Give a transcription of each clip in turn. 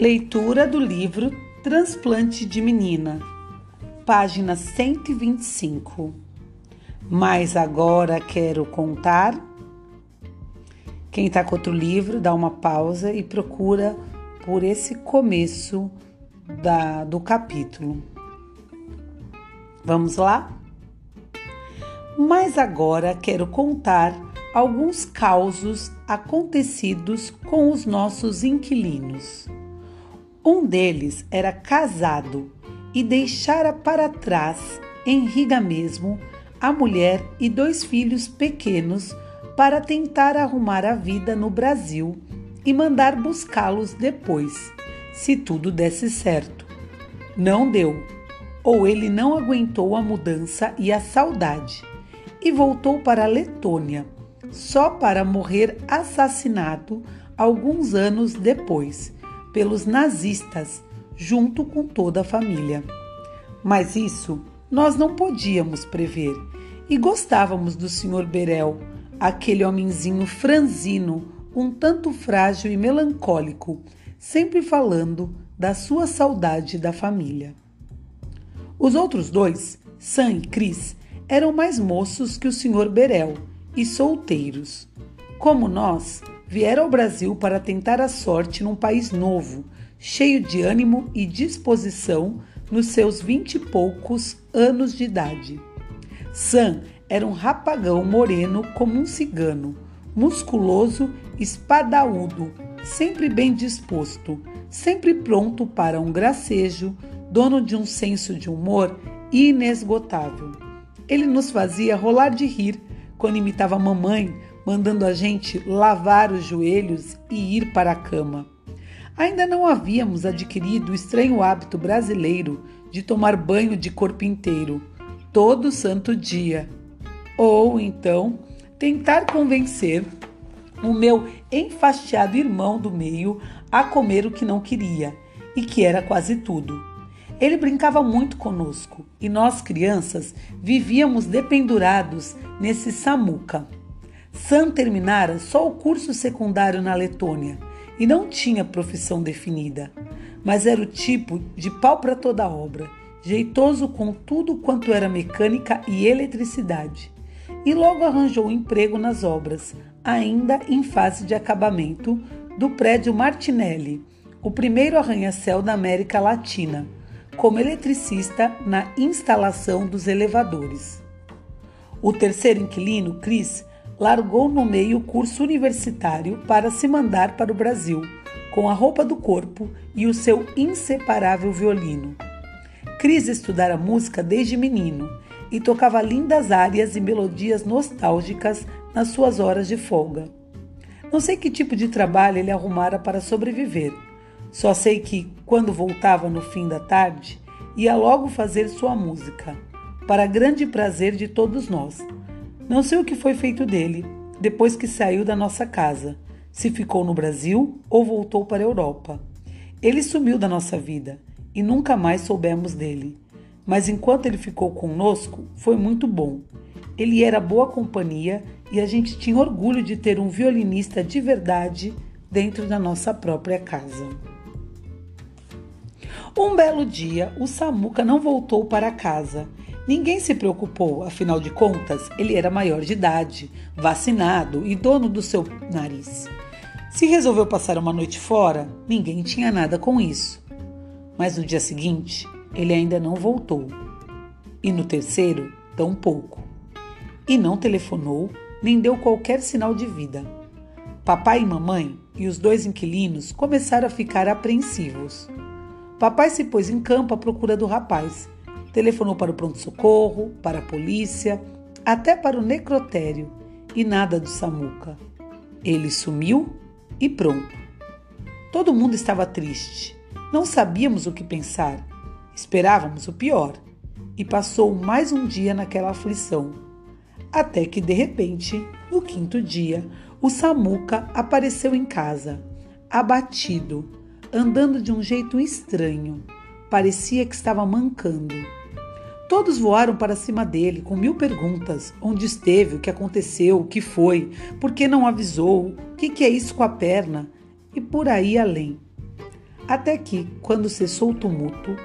Leitura do livro Transplante de Menina, página 125. Mas agora quero contar. Quem está com outro livro, dá uma pausa e procura por esse começo da, do capítulo. Vamos lá? Mas agora quero contar alguns causos acontecidos com os nossos inquilinos. Um deles era casado e deixara para trás, em Riga mesmo, a mulher e dois filhos pequenos para tentar arrumar a vida no Brasil e mandar buscá-los depois, se tudo desse certo. Não deu, ou ele não aguentou a mudança e a saudade, e voltou para a Letônia, só para morrer assassinado alguns anos depois pelos nazistas, junto com toda a família. Mas isso nós não podíamos prever e gostávamos do Sr. Berel, aquele homenzinho franzino, um tanto frágil e melancólico, sempre falando da sua saudade da família. Os outros dois, Sam e Cris, eram mais moços que o Sr. Berel e solteiros. Como nós, vieram ao Brasil para tentar a sorte num país novo, cheio de ânimo e disposição nos seus vinte e poucos anos de idade. Sam era um rapagão moreno como um cigano, musculoso, espadaúdo, sempre bem disposto, sempre pronto para um gracejo, dono de um senso de humor inesgotável. Ele nos fazia rolar de rir quando imitava mamãe mandando a gente lavar os joelhos e ir para a cama. Ainda não havíamos adquirido o estranho hábito brasileiro de tomar banho de corpo inteiro, todo santo dia. Ou então tentar convencer o meu enfastiado irmão do meio a comer o que não queria e que era quase tudo. Ele brincava muito conosco e nós, crianças, vivíamos dependurados nesse samuca. Sam terminara só o curso secundário na Letônia e não tinha profissão definida, mas era o tipo de pau para toda obra, jeitoso com tudo quanto era mecânica e eletricidade. E logo arranjou um emprego nas obras, ainda em fase de acabamento, do prédio Martinelli, o primeiro arranha-céu da América Latina, como eletricista na instalação dos elevadores. O terceiro inquilino, Chris, largou no meio o curso universitário para se mandar para o Brasil, com a roupa do corpo e o seu inseparável violino. Cris estudara música desde menino e tocava lindas áreas e melodias nostálgicas nas suas horas de folga. Não sei que tipo de trabalho ele arrumara para sobreviver. Só sei que, quando voltava no fim da tarde, ia logo fazer sua música, para grande prazer de todos nós não sei o que foi feito dele depois que saiu da nossa casa, se ficou no Brasil ou voltou para a Europa. Ele sumiu da nossa vida e nunca mais soubemos dele. Mas enquanto ele ficou conosco, foi muito bom. Ele era boa companhia e a gente tinha orgulho de ter um violinista de verdade dentro da nossa própria casa. Um belo dia, o Samuca não voltou para casa Ninguém se preocupou, afinal de contas, ele era maior de idade, vacinado e dono do seu nariz. Se resolveu passar uma noite fora, ninguém tinha nada com isso. Mas no dia seguinte, ele ainda não voltou. E no terceiro, tão pouco. E não telefonou, nem deu qualquer sinal de vida. Papai e mamãe e os dois inquilinos começaram a ficar apreensivos. Papai se pôs em campo à procura do rapaz Telefonou para o pronto-socorro, para a polícia, até para o necrotério e nada do Samuca. Ele sumiu e pronto. Todo mundo estava triste. Não sabíamos o que pensar. Esperávamos o pior. E passou mais um dia naquela aflição. Até que, de repente, no quinto dia, o Samuca apareceu em casa, abatido, andando de um jeito estranho. Parecia que estava mancando. Todos voaram para cima dele com mil perguntas: onde esteve, o que aconteceu, o que foi, por que não avisou, o que, é isso com a perna e por aí além. Até que, quando cessou o tumulto,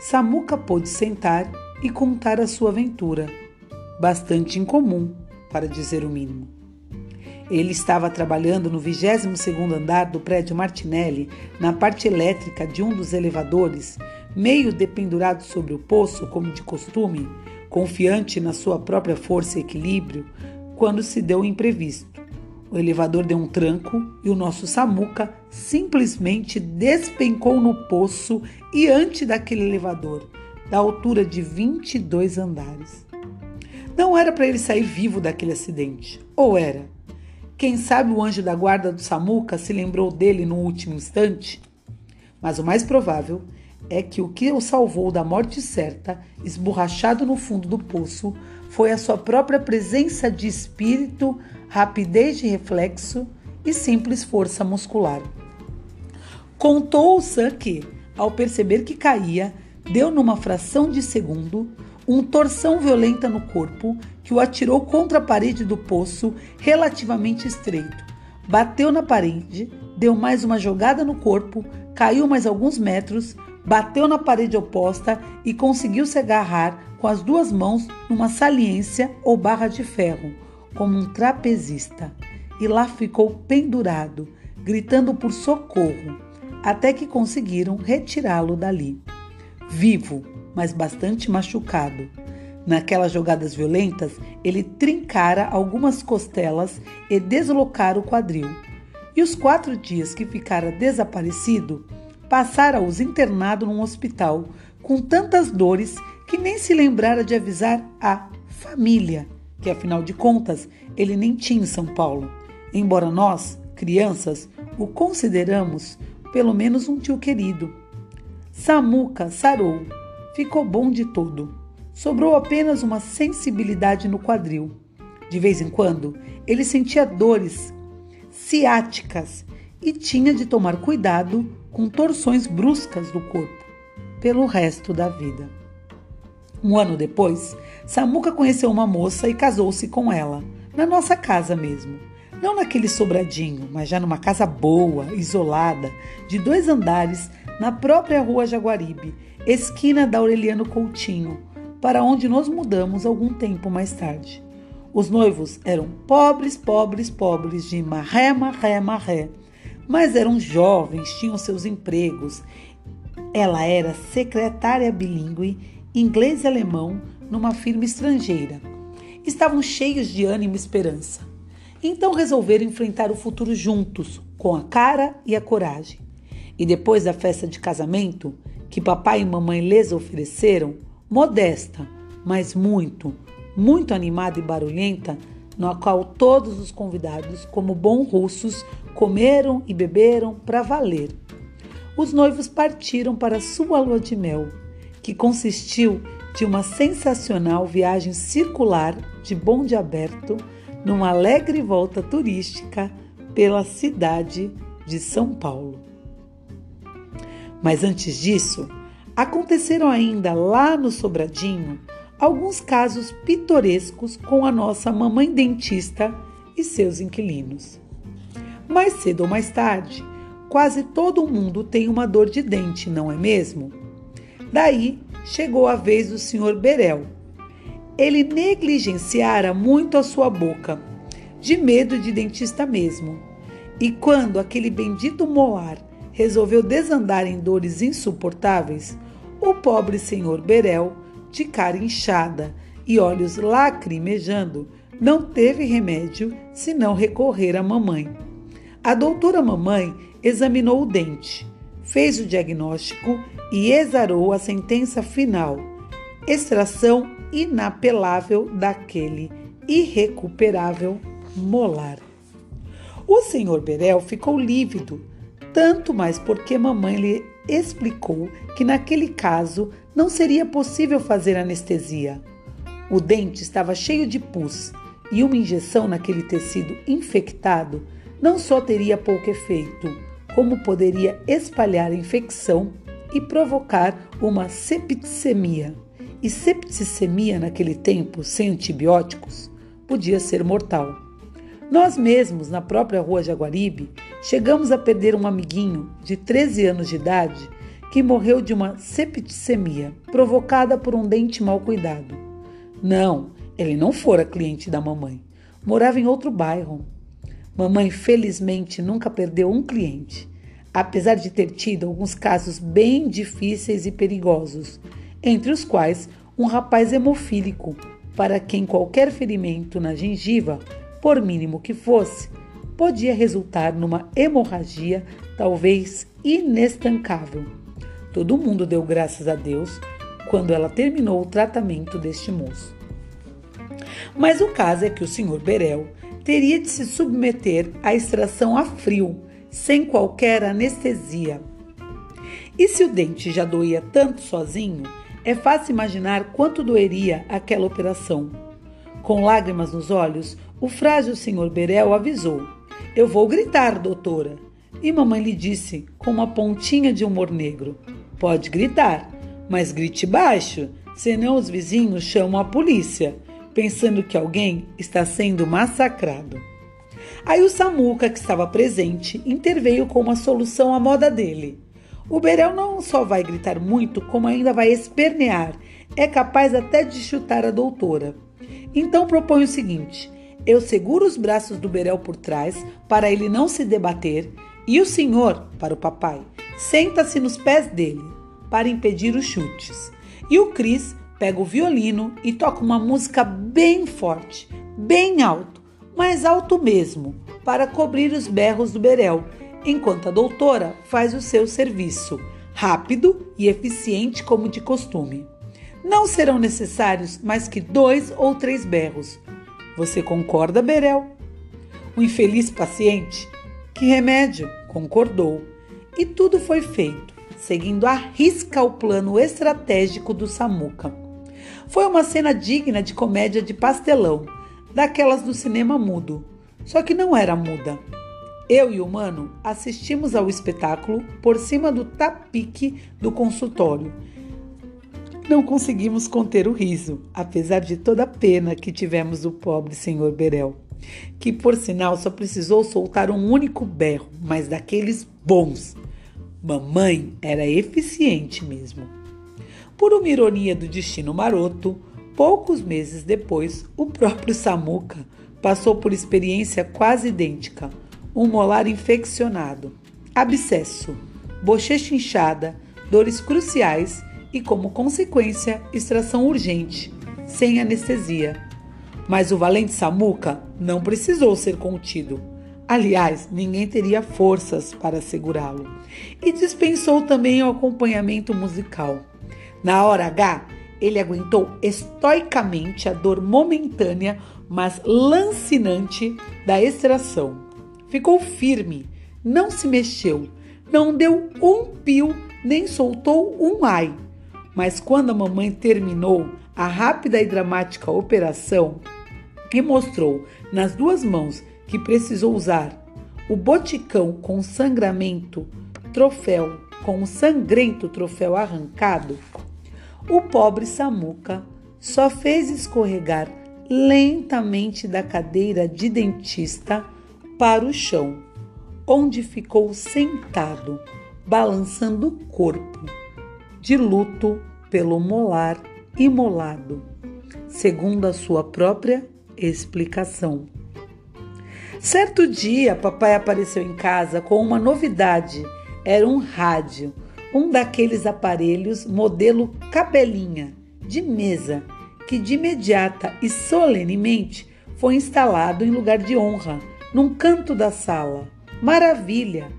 Samuca pôde sentar e contar a sua aventura, bastante incomum, para dizer o mínimo. Ele estava trabalhando no 22º andar do prédio Martinelli, na parte elétrica de um dos elevadores, meio dependurado sobre o poço, como de costume, confiante na sua própria força e equilíbrio, quando se deu o imprevisto. O elevador deu um tranco e o nosso Samuca simplesmente despencou no poço e antes daquele elevador, da altura de 22 andares. Não era para ele sair vivo daquele acidente, ou era? Quem sabe o anjo da guarda do Samuca se lembrou dele no último instante? Mas o mais provável é que o que o salvou da morte certa, esborrachado no fundo do poço, foi a sua própria presença de espírito, rapidez de reflexo e simples força muscular. Contou o Sam que, ao perceber que caía, deu numa fração de segundo uma torção violenta no corpo que o atirou contra a parede do poço relativamente estreito. Bateu na parede, deu mais uma jogada no corpo, caiu mais alguns metros, bateu na parede oposta e conseguiu se agarrar com as duas mãos numa saliência ou barra de ferro, como um trapezista. E lá ficou pendurado, gritando por socorro, até que conseguiram retirá-lo dali. Vivo, mas bastante machucado. Naquelas jogadas violentas, ele trincara algumas costelas e deslocara o quadril. E os quatro dias que ficara desaparecido, passara-os internado num hospital, com tantas dores que nem se lembrara de avisar a família, que afinal de contas ele nem tinha em São Paulo, embora nós, crianças, o consideramos pelo menos um tio querido. Samuca sarou ficou bom de todo. Sobrou apenas uma sensibilidade no quadril. De vez em quando, ele sentia dores ciáticas e tinha de tomar cuidado com torções bruscas do corpo pelo resto da vida. Um ano depois, Samuca conheceu uma moça e casou-se com ela, na nossa casa mesmo. Não naquele sobradinho, mas já numa casa boa, isolada, de dois andares, na própria rua Jaguaribe, esquina da Aureliano Coutinho, para onde nos mudamos algum tempo mais tarde. Os noivos eram pobres, pobres, pobres, de marré, marré, marré, mas eram jovens, tinham seus empregos. Ela era secretária bilíngue, inglês e alemão, numa firma estrangeira. Estavam cheios de ânimo e esperança. Então resolveram enfrentar o futuro juntos, com a cara e a coragem. E depois da festa de casamento, que papai e mamãe lhes ofereceram, modesta, mas muito, muito animada e barulhenta, no qual todos os convidados, como bons russos, comeram e beberam para valer. Os noivos partiram para sua lua de mel, que consistiu de uma sensacional viagem circular de bonde aberto numa alegre volta turística pela cidade de São Paulo. Mas antes disso, aconteceram ainda lá no Sobradinho alguns casos pitorescos com a nossa mamãe dentista e seus inquilinos. Mais cedo ou mais tarde, quase todo mundo tem uma dor de dente, não é mesmo? Daí chegou a vez do senhor Berel. Ele negligenciara muito a sua boca, de medo de dentista mesmo. E quando aquele bendito molar resolveu desandar em dores insuportáveis, o pobre senhor Berel, de cara inchada e olhos lacrimejando, não teve remédio senão recorrer à mamãe. A doutora mamãe examinou o dente, fez o diagnóstico e exarou a sentença final: extração inapelável daquele irrecuperável molar. O senhor Berel ficou lívido tanto mais porque mamãe lhe explicou que naquele caso não seria possível fazer anestesia. O dente estava cheio de pus e uma injeção naquele tecido infectado não só teria pouco efeito, como poderia espalhar a infecção e provocar uma septicemia. E septicemia naquele tempo, sem antibióticos, podia ser mortal. Nós mesmos, na própria rua Jaguaribe, chegamos a perder um amiguinho de 13 anos de idade que morreu de uma septicemia provocada por um dente mal cuidado. Não, ele não fora cliente da mamãe. Morava em outro bairro. Mamãe, felizmente, nunca perdeu um cliente, apesar de ter tido alguns casos bem difíceis e perigosos, entre os quais um rapaz hemofílico, para quem qualquer ferimento na gengiva, por mínimo que fosse, podia resultar numa hemorragia talvez inestancável. Todo mundo deu graças a Deus quando ela terminou o tratamento deste moço. Mas o caso é que o Sr. Berel teria de se submeter à extração a frio, sem qualquer anestesia. E se o dente já doía tanto sozinho, é fácil imaginar quanto doeria aquela operação. Com lágrimas nos olhos, o frágil Sr. Berel avisou: Eu vou gritar, doutora. E mamãe lhe disse, com uma pontinha de humor negro: Pode gritar, mas grite baixo, senão os vizinhos chamam a polícia pensando que alguém está sendo massacrado. Aí o Samuca, que estava presente, interveio com uma solução à moda dele. O Berel não só vai gritar muito, como ainda vai espernear. É capaz até de chutar a doutora. Então propõe o seguinte: eu seguro os braços do Berel por trás para ele não se debater, e o senhor, para o papai, senta-se nos pés dele para impedir os chutes. E o Cris pega o violino e toca uma música bem forte, bem alto, mais alto mesmo, para cobrir os berros do Berel, enquanto a doutora faz o seu serviço, rápido e eficiente como de costume. Não serão necessários mais que dois ou três berros. Você concorda, Berel? O infeliz paciente, que remédio, concordou. E tudo foi feito, seguindo à risca o plano estratégico do Samuca. Foi uma cena digna de comédia de pastelão, daquelas do cinema mudo. Só que não era muda. Eu e o mano assistimos ao espetáculo por cima do tapique do consultório. Não conseguimos conter o riso, apesar de toda a pena que tivemos do pobre senhor Berel, que por sinal só precisou soltar um único berro, mas daqueles bons. Mamãe era eficiente mesmo. Por uma ironia do destino maroto, poucos meses depois, o próprio Samuca passou por experiência quase idêntica: um molar infeccionado, abscesso, bochecha inchada, dores cruciais e, como consequência, extração urgente, sem anestesia. Mas o valente Samuca não precisou ser contido. Aliás, ninguém teria forças para segurá-lo. E dispensou também o acompanhamento musical. Na hora H, ele aguentou estoicamente a dor momentânea, mas lancinante da extração. Ficou firme, não se mexeu, não deu um pio, nem soltou um ai. Mas quando a mamãe terminou a rápida e dramática operação e mostrou nas duas mãos que precisou usar o boticão com sangramento, troféu, com o sangrento troféu arrancado, o pobre Samuca só fez escorregar lentamente da cadeira de dentista para o chão, onde ficou sentado, balançando o corpo, de luto pelo molar imolado, segundo a sua própria explicação. Certo dia, papai apareceu em casa com uma novidade. Era um rádio um daqueles aparelhos modelo cabelinha de mesa que de imediata e solenemente foi instalado em lugar de honra, num canto da sala. Maravilha!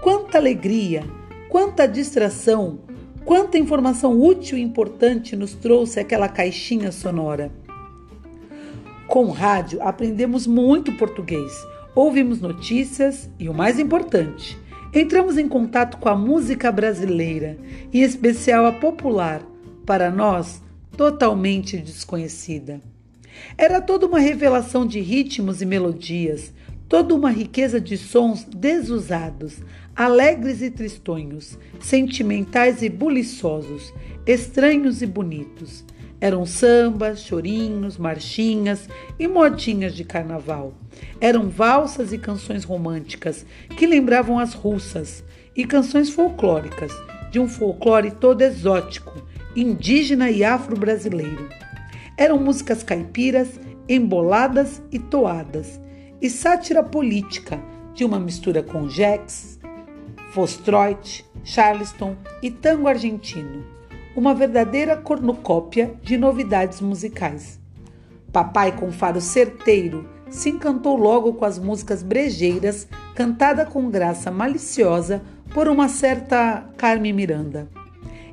Quanta alegria, quanta distração, quanta informação útil e importante nos trouxe aquela caixinha sonora. Com o rádio aprendemos muito português, ouvimos notícias e o mais importante, Entramos em contato com a música brasileira, em especial a popular, para nós totalmente desconhecida. Era toda uma revelação de ritmos e melodias, toda uma riqueza de sons desusados, alegres e tristonhos, sentimentais e buliçosos, estranhos e bonitos. Eram sambas, chorinhos, marchinhas e modinhas de carnaval. Eram valsas e canções românticas que lembravam as russas e canções folclóricas, de um folclore todo exótico, indígena e afro-brasileiro. Eram músicas caipiras, emboladas e toadas, e sátira política, de uma mistura com jacks, Fostroit, Charleston e tango argentino, uma verdadeira cornucópia de novidades musicais. Papai, com faro certeiro, se encantou logo com as músicas brejeiras, cantada com graça maliciosa por uma certa Carmen Miranda.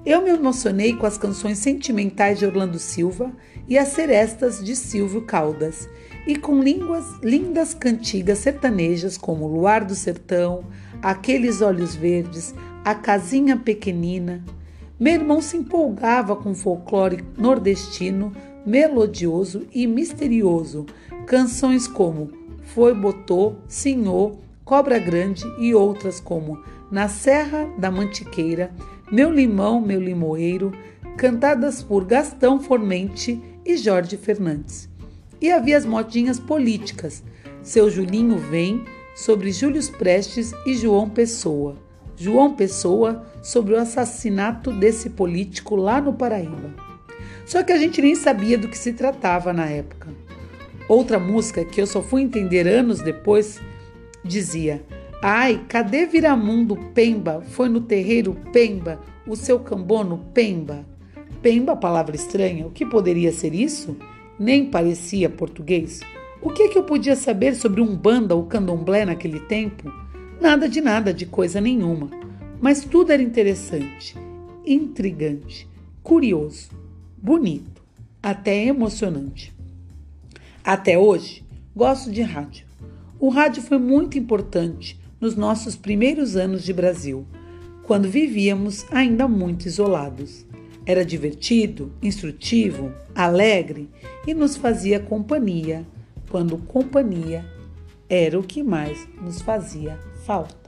Eu me emocionei com as canções sentimentais de Orlando Silva e as serestas de Silvio Caldas, e com línguas, lindas cantigas sertanejas como Luar do Sertão, Aqueles Olhos Verdes, A Casinha Pequenina. Meu irmão se empolgava com folclore nordestino, melodioso e misterioso, canções como Foi Botô, Senhor, Cobra Grande e outras como Na Serra da Mantiqueira, Meu Limão, Meu Limoeiro, cantadas por Gastão Formente e Jorge Fernandes. E havia as modinhas políticas. Seu Julinho vem sobre Júlio Prestes e João Pessoa. João Pessoa sobre o assassinato desse político lá no Paraíba. Só que a gente nem sabia do que se tratava na época. Outra música que eu só fui entender anos depois dizia: Ai, cadê Viramundo Pemba? Foi no terreiro Pemba, o seu cambono Pemba. Pemba, palavra estranha, o que poderia ser isso? Nem parecia português. O que é que eu podia saber sobre um banda ou candomblé naquele tempo? Nada de nada, de coisa nenhuma. Mas tudo era interessante, intrigante, curioso, bonito, até emocionante. Até hoje, gosto de rádio. O rádio foi muito importante nos nossos primeiros anos de Brasil, quando vivíamos ainda muito isolados. Era divertido, instrutivo, alegre e nos fazia companhia, quando companhia era o que mais nos fazia falta.